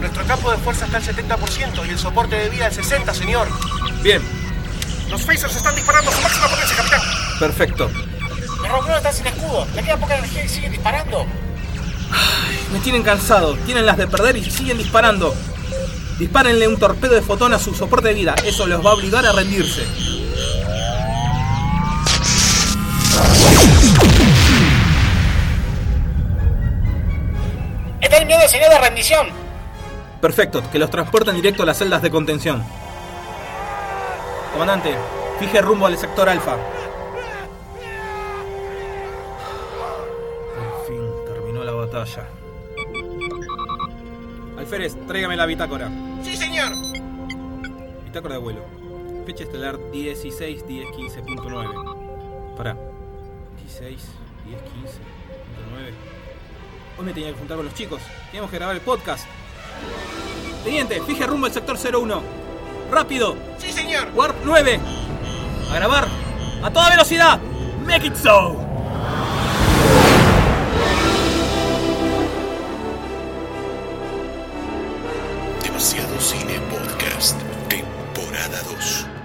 Nuestro campo de fuerza está al 70% y el soporte de vida al 60%, señor. Bien, Los phasers están disparando a su máxima potencia, capitán. perfecto. Los rockroll están sin escudo. Le queda poca energía y siguen disparando. Me tienen cansado, tienen las de perder y siguen disparando. Dispárenle un torpedo de fotón a su soporte de vida, eso los va a obligar a rendirse. Está enviando señal de rendición. Perfecto, que los transporten directo a las celdas de contención. Comandante, fije rumbo al sector alfa. Por fin terminó la batalla. Alférez, tráigame la bitácora. Sí, señor. Bitácora de vuelo. Fecha estelar 16 10 15.9. Pará. 16 10 15.9. Hoy me tenía que juntar con los chicos. Teníamos que grabar el podcast. Teniente, fije rumbo al sector 01. ¡Rápido! Sí, señor. Warp 9. A grabar. A toda velocidad. Make it so. Demasiado Cine Podcast, temporada 2.